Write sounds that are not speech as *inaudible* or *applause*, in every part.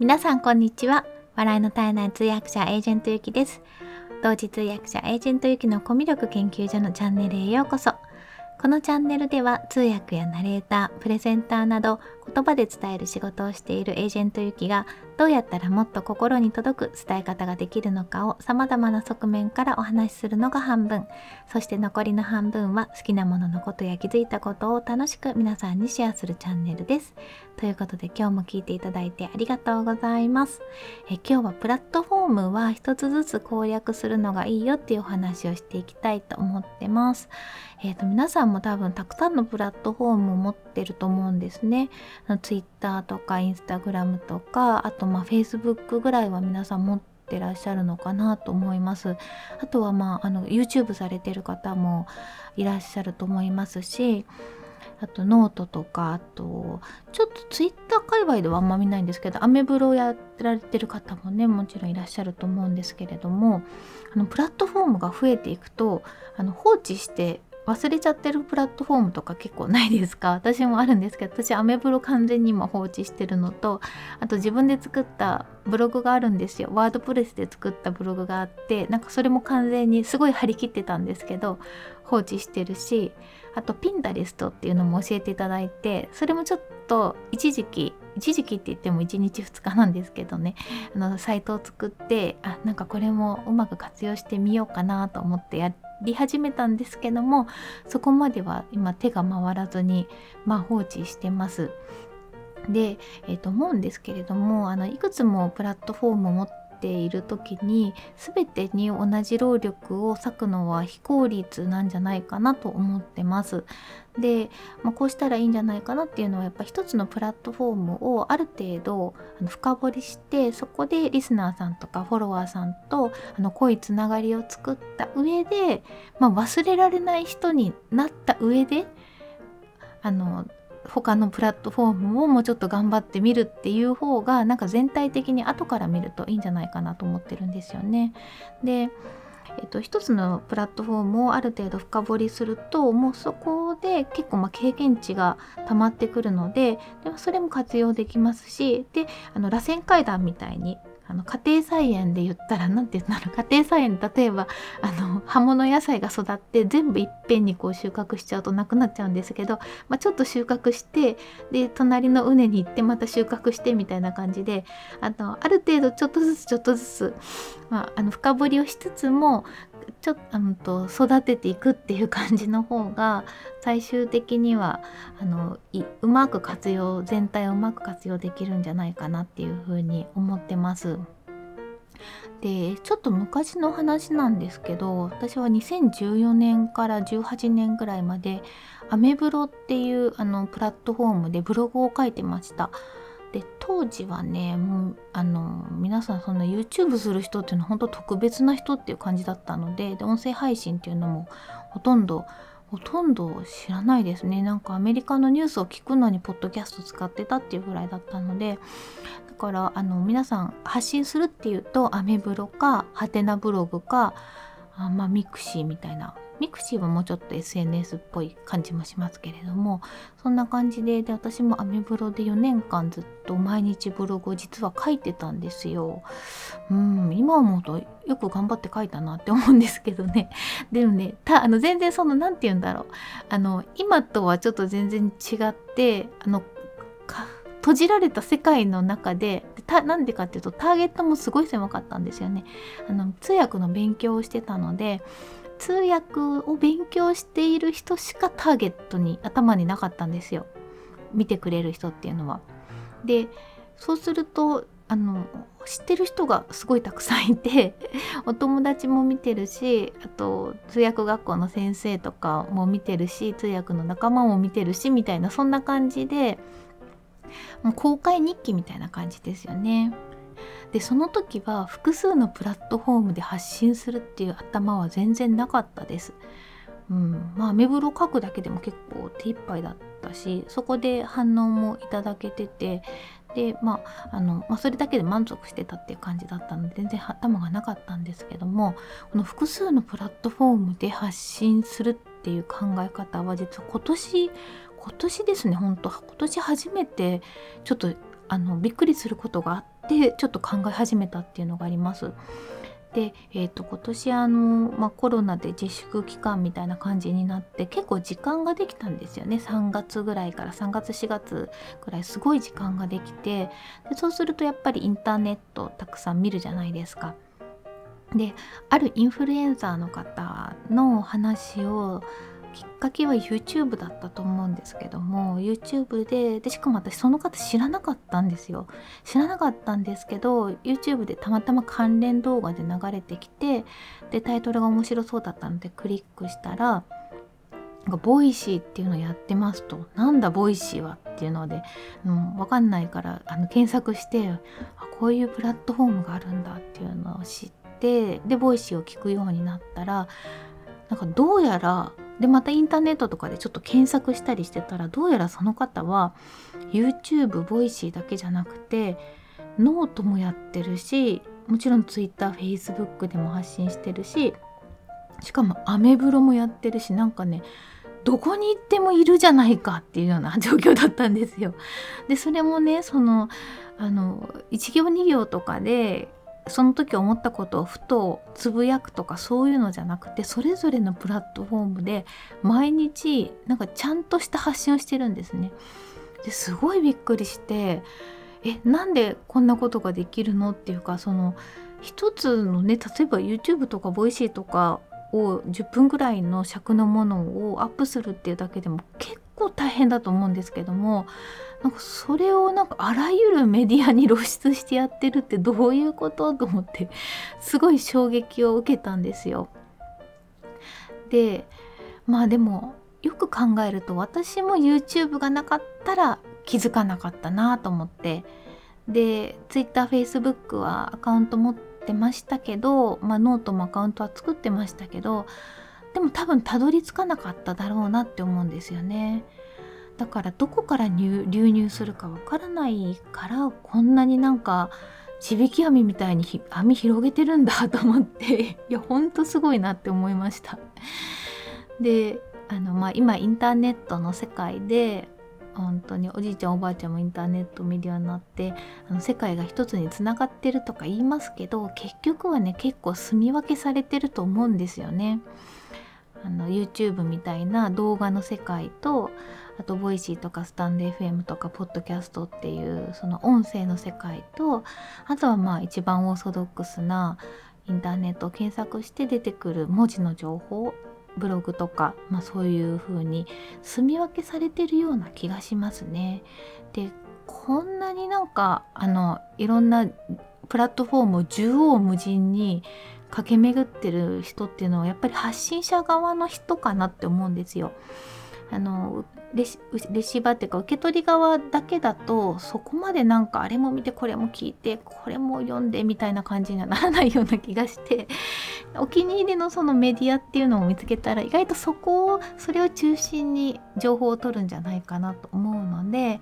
皆さんこんにちは。笑いの絶えない通訳者エージェントゆきです。同時通訳者エージェントゆきのコミュ力研究所のチャンネルへようこそ。このチャンネルでは通訳やナレーター、プレゼンターなど言葉で伝える仕事をしているエージェントゆきがどうやったらもっと心に届く伝え方ができるのかを様々な側面からお話しするのが半分、そして残りの半分は好きなもののことや気づいたことを楽しく皆さんにシェアするチャンネルです。ということで今日も聞いていただいてありがとうございます。え今日はプラットフォームは一つずつ攻略するのがいいよっていうお話をしていきたいと思ってます。えーと、皆さんも多分たくさんのプラットフォームを持ってると思うんですね。ツイとか Instagram とかあとまあ Facebook ぐらいは皆さん持ってらっしゃるのかなと思います。あとはまああの YouTube されてる方もいらっしゃると思いますしあとノートとかあとちょっとツイッター界隈ではあんま見ないんですけどアメブロをやられてる方もねもちろんいらっしゃると思うんですけれどもあのプラットフォームが増えていくとあの放置して忘れちゃってるプラットフォームとか結構ないですか？*laughs* 私もあるんですけど私アメブロ完全に今放置してるのとあと自分で作ったブログがあるんですよ。 WordPress で作ったブログがあってなんかそれも完全にすごい張り切ってたんですけど放置してるしあとピンタリストっていうのも教えていただいてそれもちょっと一時期一時期って言っても1日2日なんですけどねあのサイトを作ってあなんかこれもうまく活用してみようかなと思ってやってり始めたんですけどもそこまでは今手が回らずに、まあ、放置してます。で、えー、と思うんですけれどもあのいくつもプラットフォームを持っている時に全てに同じ労力を割くのは非効率なんじゃないかなと思ってます。で、まあ、こうしたらいいんじゃないかなっていうのはやっぱ一つのプラットフォームをある程度あの深掘りしてそこでリスナーさんとかフォロワーさんとあの濃いつながりを作った上で、まあ、忘れられない人になった上であの他のプラットフォームをもうちょっと頑張ってみるっていう方がなんか全体的に後から見るといいんじゃないかなと思ってるんですよね。でえっと、一つのプラットフォームをある程度深掘りするともうそこで結構ま経験値が溜まってくるのででそれも活用できますしであの螺旋階段みたいにあの家庭菜園で言ったら何て言うんだろう。家庭菜園例えばあの葉物野菜が育って全部いっぺんにこう収穫しちゃうとなくなっちゃうんですけど、まあ、ちょっと収穫してで隣の畝に行ってまた収穫してみたいな感じであのある程度ちょっとずつちょっとずつ、まあ、あの深掘りをしつつもちょっと育てていくっていう感じの方が最終的にはあのうまく活用全体をうまく活用できるんじゃないかなっていうふうに思ってます。でちょっと昔の話なんですけど私は2014年から18年ぐらいまでアメブロっていうあのプラットフォームでブログを書いてました。で当時はねもうあの皆さんその YouTube する人っていうのは本当特別な人っていう感じだったのでで音声配信っていうのもほとんどほとんど知らないですね。なんかアメリカのニュースを聞くのにポッドキャスト使ってたっていうぐらいだったのでだからあの皆さん発信するっていうとアメブロかハテナブログかあまあ mixi みたいな mixi はもうちょっと SNS っぽい感じもしますけれどもそんな感じでで私もアメブロで4年間ずっと毎日ブログを実は書いてたんですよ。うん今思うとよく頑張って書いたなって思うんですけどね *laughs* でもねたあの全然その何て言うんだろうあの今とはちょっと全然違ってあの閉じられた世界の中でなんでかっていうとターゲットもすごい狭かったんですよね。あの通訳の勉強をしてたので通訳を勉強している人しかターゲットに頭になかったんですよ見てくれる人っていうのは。でそうするとあの知ってる人がすごいたくさんいて *laughs* お友達も見てるしあと通訳学校の先生とかも見てるし通訳の仲間も見てるしみたいなそんな感じでもう公開日記みたいな感じですよね。でその時は複数のプラットフォームで発信するっていう頭は全然なかったです。うん、まあ目風呂書くだけでも結構手一杯だったしそこで反応もいただけててでまああの、まあ、それだけで満足してたっていう感じだったので全然頭がなかったんですけどもこの複数のプラットフォームで発信するっていう考え方は実は今年今年ですね本当今年初めてちょっとあのびっくりすることがあっでちょっと考え始めたっていうのがあります。で、えーと、今年あの、まあ、コロナで自粛期間みたいな感じになって結構時間ができたんですよね3月ぐらいから3月4月ぐらいすごい時間ができてでそうするとやっぱりインターネットたくさん見るじゃないですか。であるインフルエンサーの方の話をきっかけは YouTube だったと思うんですけども YouTube ででしかも私その方知らなかったんですよ。知らなかったんですけど YouTube でたまたま関連動画で流れてきてでタイトルが面白そうだったのでクリックしたらなんか Voicy っていうのをやってますと。なんだ Voicy はっていうので、うん、分かんないからあの検索してあこういうプラットフォームがあるんだっていうのを知ってで Voicy を聞くようになったらなんかどうやらでまたインターネットとかでちょっと検索したりしてたらどうやらその方は YouTube ボイシーだけじゃなくてノートもやってるしもちろん Twitter Facebook でも発信してるししかもアメブロもやってるしなんかねどこに行ってもいるじゃないかっていうような *laughs* 状況だったんですよ。でそれもねそのあの1行2行とかでその時思ったことをふとつぶやくとかそういうのじゃなくてそれぞれのプラットフォームで毎日なんかちゃんとした発信をしてるんですね。ですごいびっくりしてえなんでこんなことができるのっていうかその一つのね例えば YouTube とか voicy とかを10分ぐらいの尺のものをアップするっていうだけでも結構大変だと思うんですけどもなんかそれをなんかあらゆるメディアに露出してやってるってどういうことと思ってすごい衝撃を受けたんですよ。でまあでもよく考えると私も YouTube がなかったら気づかなかったなと思ってで TwitterFacebook はアカウント持ってましたけど、まあ、ノートもアカウントは作ってましたけどでも多分たどり着かなかっただろうなって思うんですよね。だからどこから流入するかわからないからこんなになんか地引き網みたいに網広げてるんだと思って *laughs* いやほんとすごいなって思いました。であの、まあ、今インターネットの世界で本当におじいちゃんおばあちゃんもインターネット見るようになってあの世界が一つにつながってるとか言いますけど結局はね結構住み分けされてると思うんですよね。あの YouTube みたいな動画の世界とあとボイシーとかスタンド FM とかポッドキャストっていうその音声の世界とあとはまあ一番オーソドックスなインターネットを検索して出てくる文字の情報ブログとか、まあ、そういう風に住み分けされてるような気がしますね。でこんなになんかあのいろんなプラットフォームを縦横無尽に駆け巡ってる人っていうのはやっぱり発信者側の人かなって思うんですよ。あのレシーバーっていうか受け取り側だけだとそこまでなんかあれも見てこれも聞いてこれも読んでみたいな感じにはならないような気がしてお気に入りのそのメディアっていうのを見つけたら意外とそこをそれを中心に情報を取るんじゃないかなと思うので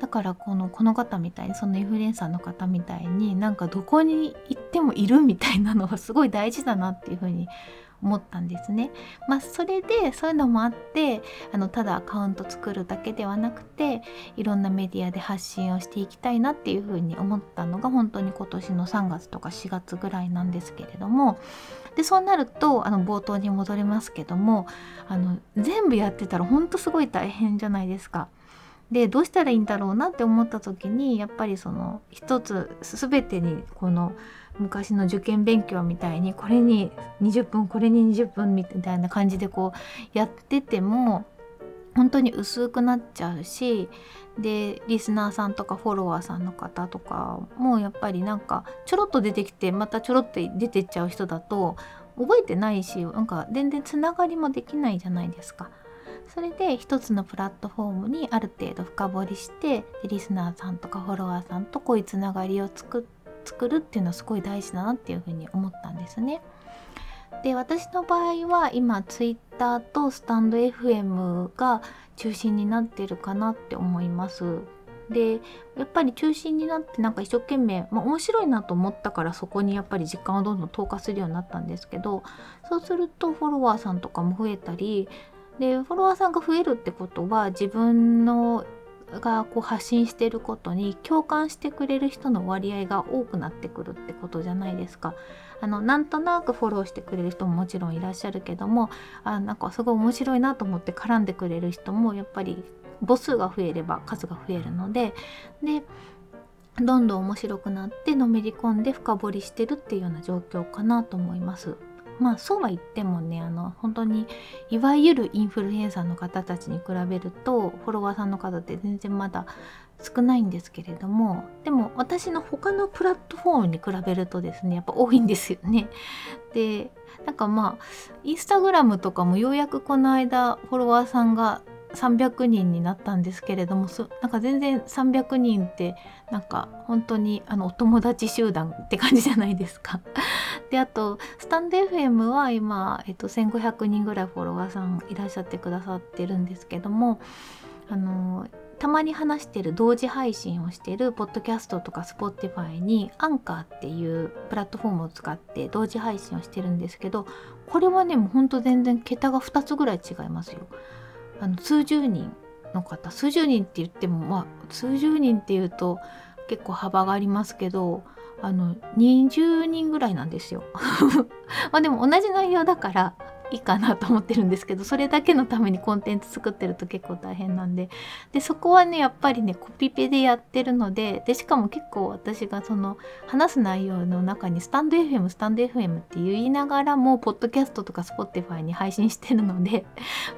だからこのこの方みたいにそのインフルエンサーの方みたいになんかどこに行ってもいるみたいなのはすごい大事だなっていうふうに思ったんですね。まあ、それでそういうのもあってあのただアカウント作るだけではなくていろんなメディアで発信をしていきたいなっていうふうに思ったのが本当に今年の3月とか4月ぐらいなんですけれどもでそうなるとあの冒頭に戻りますけどもあの全部やってたら本当すごい大変じゃないですか。でどうしたらいいんだろうなって思った時にやっぱりその一つ全てにこの昔の受験勉強みたいにこれに20分これに20分みたいな感じでこうやってても本当に薄くなっちゃうしでリスナーさんとかフォロワーさんの方とかもやっぱりなんかちょろっと出てきてまたちょろって出てっちゃう人だと覚えてないしなんか全然つながりもできないじゃないですか。それで一つのプラットフォームにある程度深掘りしてリスナーさんとかフォロワーさんとこういうつながりを作って作るっていうのはすごい大事だなっていうふうに思ったんですね。で私の場合は今 Twitter とスタンド FM が中心になってるかなって思います。でやっぱり中心になってなんか一生懸命、まあ、面白いなと思ったからそこにやっぱり時間をどんどん投下するようになったんですけどそうするとフォロワーさんとかも増えたりでフォロワーさんが増えるってことは自分のがこう発信してることに共感してくれる人の割合が多くなってくるってことじゃないですか。あのなんとなくフォローしてくれる人ももちろんいらっしゃるけどもあなんかすごい面白いなと思って絡んでくれる人もやっぱり母数が増えれば数が増えるのででどんどん面白くなってのめり込んで深掘りしてるっていうような状況かなと思います。まあそうは言ってもねあの本当にいわゆるインフルエンサーの方たちに比べるとフォロワーさんの方って全然まだ少ないんですけれどもでも私の他のプラットフォームに比べるとですねやっぱ多いんですよね。*laughs* でなんかまあインスタグラムとかもようやくこの間フォロワーさんが300人になったんですけれどもなんか全然300人ってなんか本当にあのお友達集団って感じじゃないですか。であとスタンド FM は今、えっと、1500人ぐらいフォロワーさんいらっしゃってくださってるんですけどもあのたまに話してる同時配信をしてるポッドキャストとか Spotify にアンカーっていうプラットフォームを使って同時配信をしてるんですけどこれはねもうほんと全然桁が2つぐらい違いますよ。あの数十人の方数十人って言ってもまあ数十人っていうと結構幅がありますけどあの20人ぐらいなんですよ。*laughs* まあでも同じ内容だからいいかなと思ってるんですけどそれだけのためにコンテンツ作ってると結構大変なんででそこはねやっぱりねコピペでやってるのででしかも結構私がその話す内容の中にスタンド FM スタンド FM って言いながらもポッドキャストとか Spotify に配信してるので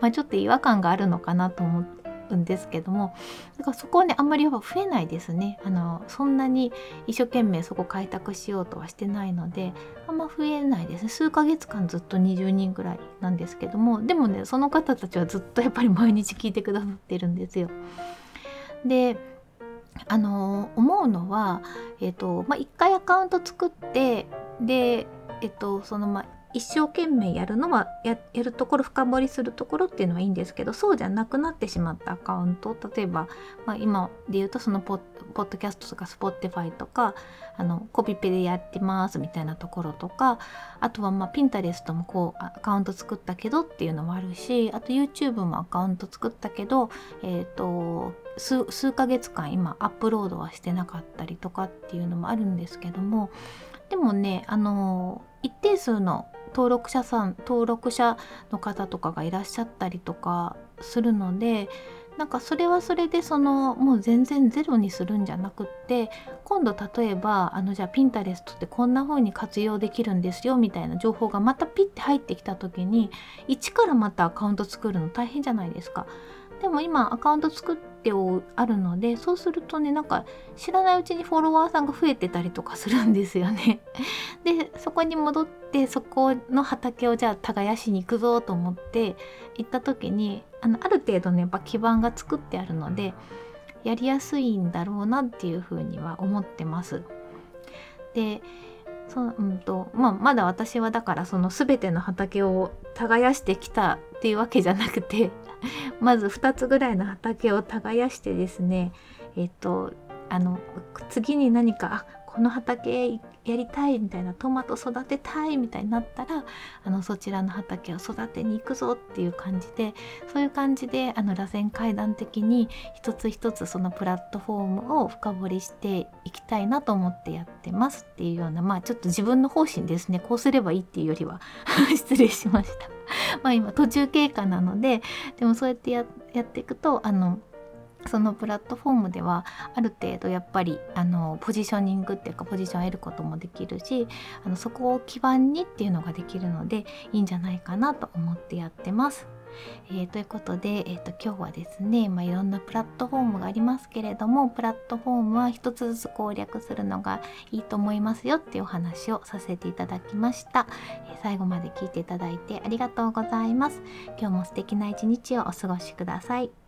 まあちょっと違和感があるのかなと思って。んですけどもだからそこはねあんまりやっぱ増えないですねあのそんなに一生懸命そこ開拓しようとはしてないのであんま増えないですね数ヶ月間ずっと20人ぐらいなんですけどもでもねその方たちはずっとやっぱり毎日聞いてくださってるんですよ。であの思うのは、えっとまあ、1回アカウント作ってで、えっと、そのまあ一生懸命やるのはやるところ深掘りするところっていうのはいいんですけどそうじゃなくなってしまったアカウント例えば、まあ、今で言うとそのポッドキャストとか Spotify とかあのコピペでやってますみたいなところとかあとはまあピンタレストもこうアカウント作ったけどっていうのもあるしあと YouTube もアカウント作ったけどえっ、ー、と数数ヶ月間今アップロードはしてなかったりとかっていうのもあるんですけどもでもねあの一定数の登録者さん登録者の方とかがいらっしゃったりとかするのでなんかそれはそれでそのもう全然ゼロにするんじゃなくって今度例えばあのじゃあピンタレストってこんな風に活用できるんですよみたいな情報がまたピッて入ってきた時に一からまたアカウント作るの大変じゃないですか。でも今アカウント作っててあるのでそうするとねなんか知らないうちにフォロワーさんが増えてたりとかするんですよね。*laughs* でそこに戻ってそこの畑をじゃあ耕しに行くぞと思って行った時にあのある程度ねやっぱ基盤が作ってあるのでやりやすいんだろうなっていうふうには思ってます。でそうんとまあ、まだ私はだからその全ての畑を耕してきたっていうわけじゃなくて *laughs* まず2つぐらいの畑を耕してですねえっ、とあの次に何かあこの畑やりたいみたいなトマト育てたいみたいになったらあのそちらの畑を育てに行くぞっていう感じでそういう感じであの螺旋階段的に一つ一つそのプラットフォームを深掘りしていきたいなと思ってやってますっていうようなまあちょっと自分の方針ですねこうすればいいっていうよりは *laughs* 失礼しました。まあ今途中経過なのででもそうやってやっていくとあのそのプラットフォームではある程度やっぱりあのポジショニングっていうかポジションを得ることもできるしあのそこを基盤にっていうのができるのでいいんじゃないかなと思ってやってます。えー、ということで、えーと、今日はですね、まあ、いろんなプラットフォームがありますけれどもプラットフォームは一つずつ攻略するのがいいと思いますよっていうお話をさせていただきました、えー、最後まで聞いていただいてありがとうございます。今日も素敵な一日をお過ごしください。